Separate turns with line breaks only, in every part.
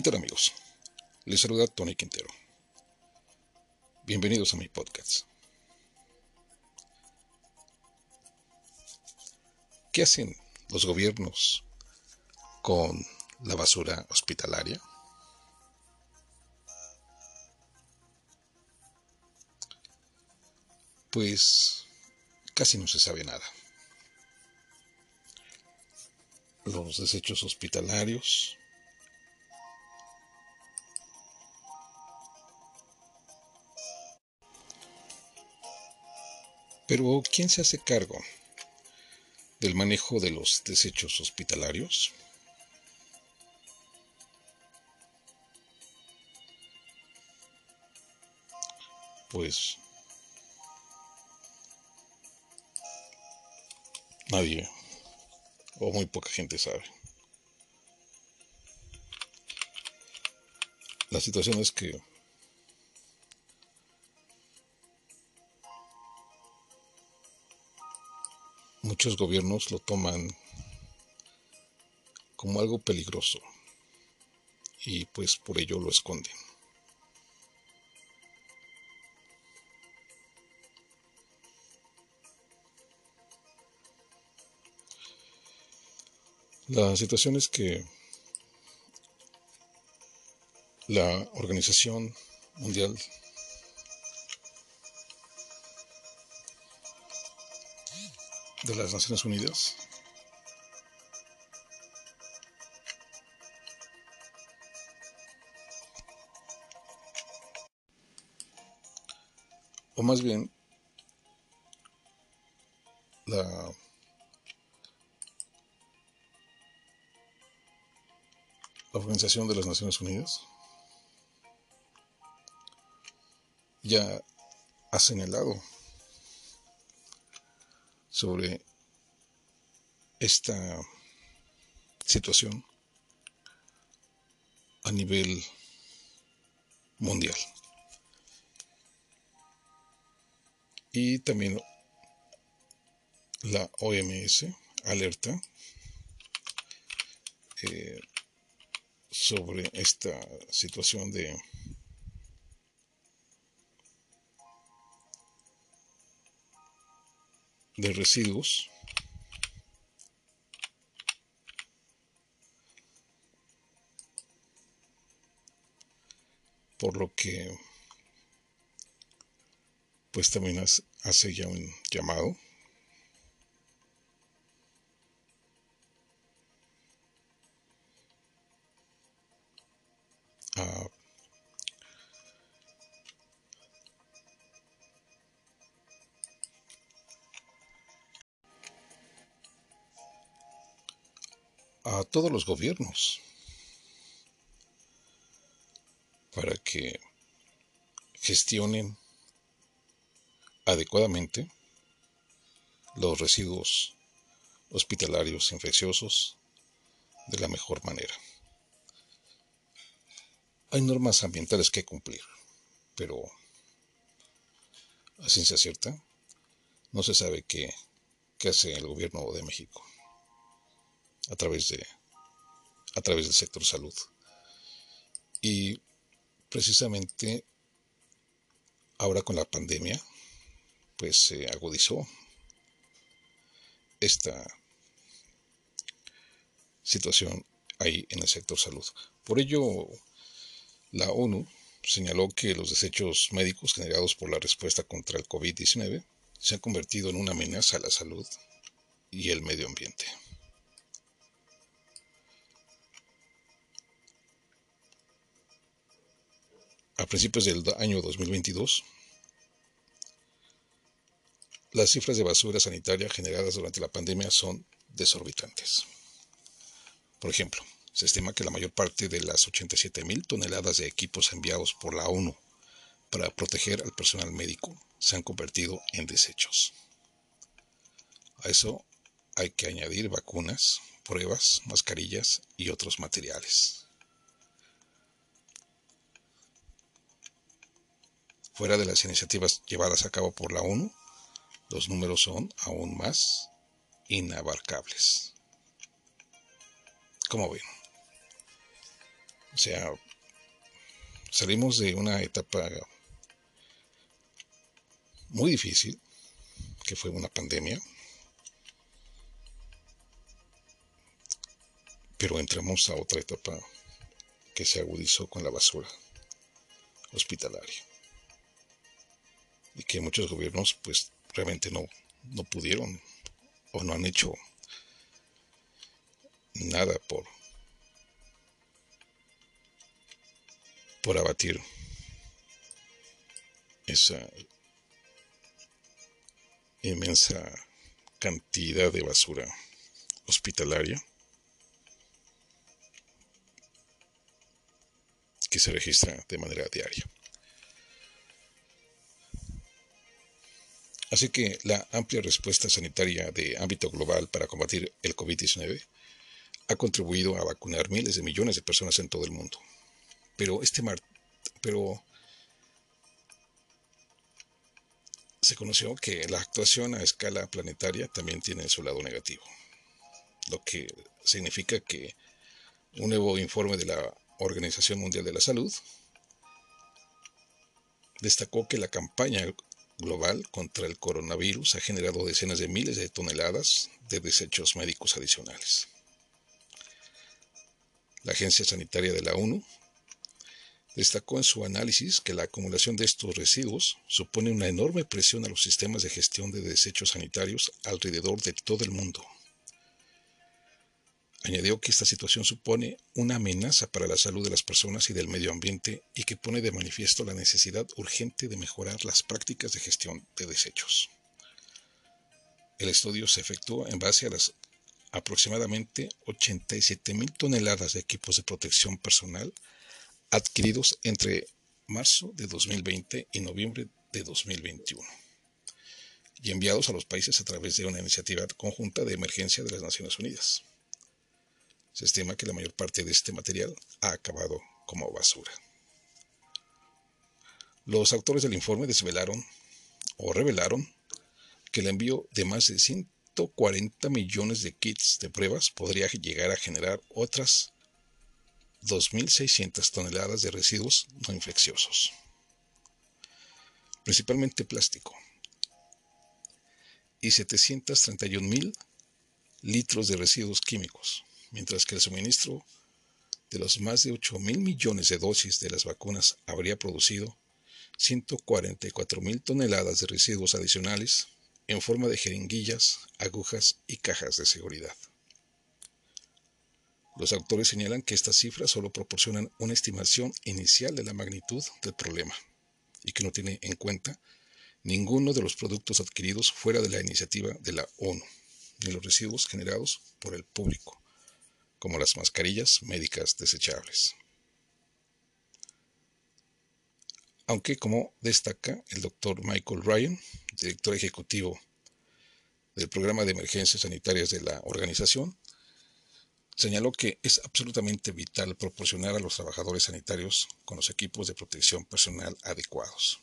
¿Qué amigos? Les saluda Tony Quintero. Bienvenidos a mi podcast. ¿Qué hacen los gobiernos con la basura hospitalaria? Pues casi no se sabe nada. Los desechos hospitalarios Pero ¿quién se hace cargo del manejo de los desechos hospitalarios? Pues nadie o muy poca gente sabe. La situación es que muchos gobiernos lo toman como algo peligroso y pues por ello lo esconden. La situación es que la Organización Mundial de las Naciones Unidas. O más bien, la la Organización de las Naciones Unidas ya ha señalado sobre esta situación a nivel mundial. Y también la OMS alerta eh, sobre esta situación de de residuos. Por lo que pues también hace ya un llamado. A a todos los gobiernos para que gestionen adecuadamente los residuos hospitalarios infecciosos de la mejor manera. Hay normas ambientales que cumplir, pero a ciencia cierta no se sabe qué, qué hace el gobierno de México a través de a través del sector salud. Y precisamente ahora con la pandemia, pues se agudizó esta situación ahí en el sector salud. Por ello, la ONU señaló que los desechos médicos generados por la respuesta contra el COVID-19 se han convertido en una amenaza a la salud y el medio ambiente. Principios del año 2022, las cifras de basura sanitaria generadas durante la pandemia son desorbitantes. Por ejemplo, se estima que la mayor parte de las 87.000 toneladas de equipos enviados por la ONU para proteger al personal médico se han convertido en desechos. A eso hay que añadir vacunas, pruebas, mascarillas y otros materiales. Fuera de las iniciativas llevadas a cabo por la ONU, los números son aún más inabarcables. ¿Cómo ven? O sea, salimos de una etapa muy difícil, que fue una pandemia, pero entramos a otra etapa que se agudizó con la basura hospitalaria y que muchos gobiernos pues realmente no, no pudieron o no han hecho nada por por abatir esa inmensa cantidad de basura hospitalaria que se registra de manera diaria. Así que la amplia respuesta sanitaria de ámbito global para combatir el COVID-19 ha contribuido a vacunar miles de millones de personas en todo el mundo. Pero este mar pero se conoció que la actuación a escala planetaria también tiene su lado negativo, lo que significa que un nuevo informe de la Organización Mundial de la Salud destacó que la campaña global contra el coronavirus ha generado decenas de miles de toneladas de desechos médicos adicionales. La Agencia Sanitaria de la ONU destacó en su análisis que la acumulación de estos residuos supone una enorme presión a los sistemas de gestión de desechos sanitarios alrededor de todo el mundo. Añadió que esta situación supone una amenaza para la salud de las personas y del medio ambiente y que pone de manifiesto la necesidad urgente de mejorar las prácticas de gestión de desechos. El estudio se efectuó en base a las aproximadamente 87.000 toneladas de equipos de protección personal adquiridos entre marzo de 2020 y noviembre de 2021 y enviados a los países a través de una iniciativa conjunta de emergencia de las Naciones Unidas. Se estima que la mayor parte de este material ha acabado como basura. Los autores del informe desvelaron o revelaron que el envío de más de 140 millones de kits de pruebas podría llegar a generar otras 2.600 toneladas de residuos no infecciosos, principalmente plástico, y 731.000 litros de residuos químicos, mientras que el suministro de los más de 8 mil millones de dosis de las vacunas habría producido 144 mil toneladas de residuos adicionales en forma de jeringuillas, agujas y cajas de seguridad. Los autores señalan que estas cifras solo proporcionan una estimación inicial de la magnitud del problema y que no tiene en cuenta ninguno de los productos adquiridos fuera de la iniciativa de la ONU, ni los residuos generados por el público, como las mascarillas médicas desechables. Aunque, como destaca el doctor Michael Ryan, director ejecutivo del programa de emergencias sanitarias de la organización, señaló que es absolutamente vital proporcionar a los trabajadores sanitarios con los equipos de protección personal adecuados.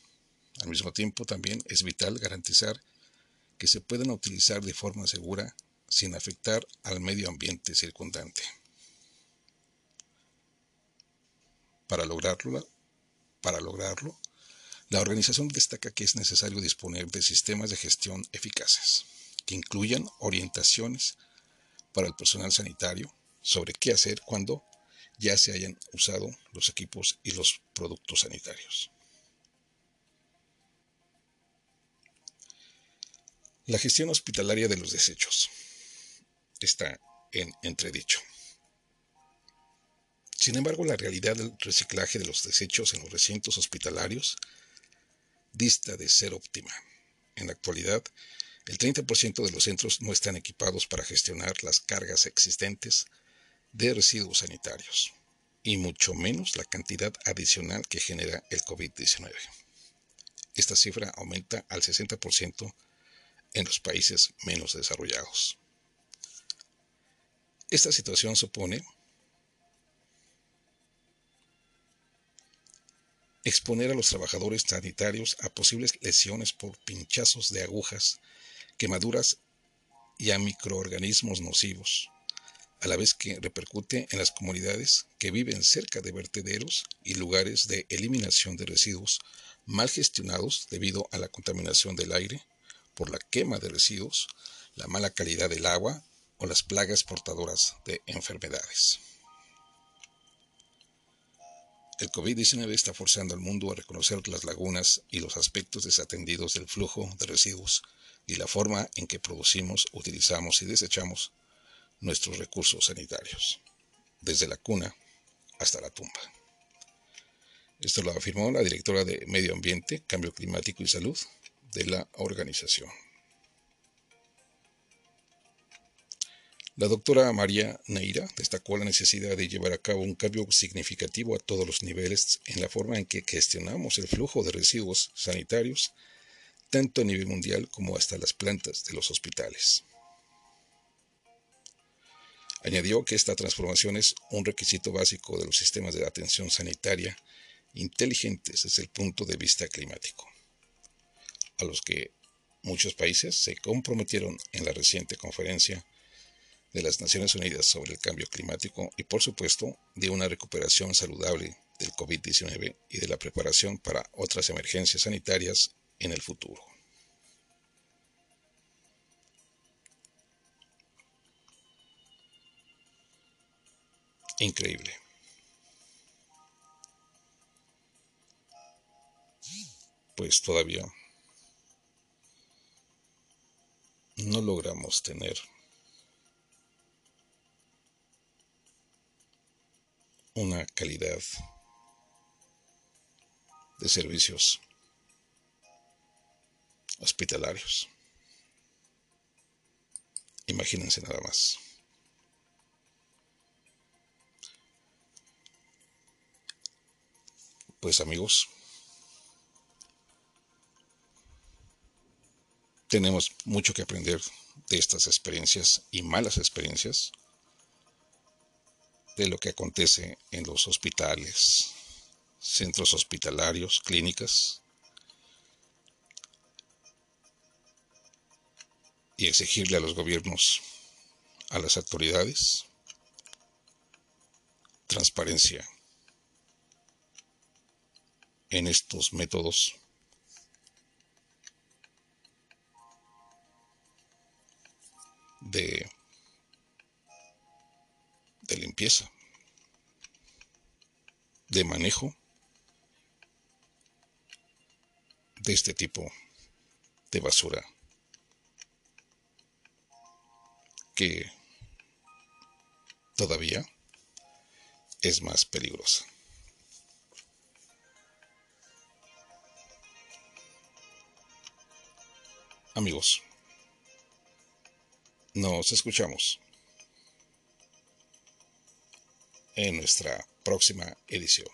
Al mismo tiempo, también es vital garantizar que se puedan utilizar de forma segura sin afectar al medio ambiente circundante. Para lograrlo, la organización destaca que es necesario disponer de sistemas de gestión eficaces, que incluyan orientaciones para el personal sanitario sobre qué hacer cuando ya se hayan usado los equipos y los productos sanitarios. La gestión hospitalaria de los desechos está en entredicho. Sin embargo, la realidad del reciclaje de los desechos en los recintos hospitalarios dista de ser óptima. En la actualidad, el 30% de los centros no están equipados para gestionar las cargas existentes de residuos sanitarios, y mucho menos la cantidad adicional que genera el COVID-19. Esta cifra aumenta al 60% en los países menos desarrollados. Esta situación supone exponer a los trabajadores sanitarios a posibles lesiones por pinchazos de agujas, quemaduras y a microorganismos nocivos, a la vez que repercute en las comunidades que viven cerca de vertederos y lugares de eliminación de residuos mal gestionados debido a la contaminación del aire, por la quema de residuos, la mala calidad del agua o las plagas portadoras de enfermedades. El COVID-19 está forzando al mundo a reconocer las lagunas y los aspectos desatendidos del flujo de residuos y la forma en que producimos, utilizamos y desechamos nuestros recursos sanitarios, desde la cuna hasta la tumba. Esto lo afirmó la directora de Medio Ambiente, Cambio Climático y Salud de la organización. La doctora María Neira destacó la necesidad de llevar a cabo un cambio significativo a todos los niveles en la forma en que gestionamos el flujo de residuos sanitarios, tanto a nivel mundial como hasta las plantas de los hospitales. Añadió que esta transformación es un requisito básico de los sistemas de atención sanitaria inteligentes desde el punto de vista climático, a los que muchos países se comprometieron en la reciente conferencia de las Naciones Unidas sobre el cambio climático y por supuesto de una recuperación saludable del COVID-19 y de la preparación para otras emergencias sanitarias en el futuro. Increíble. Pues todavía no logramos tener una calidad de servicios hospitalarios. Imagínense nada más. Pues amigos, tenemos mucho que aprender de estas experiencias y malas experiencias de lo que acontece en los hospitales, centros hospitalarios, clínicas, y exigirle a los gobiernos, a las autoridades, transparencia en estos métodos. De de limpieza, de manejo de este tipo de basura que todavía es más peligrosa. Amigos, nos escuchamos en nuestra próxima edición.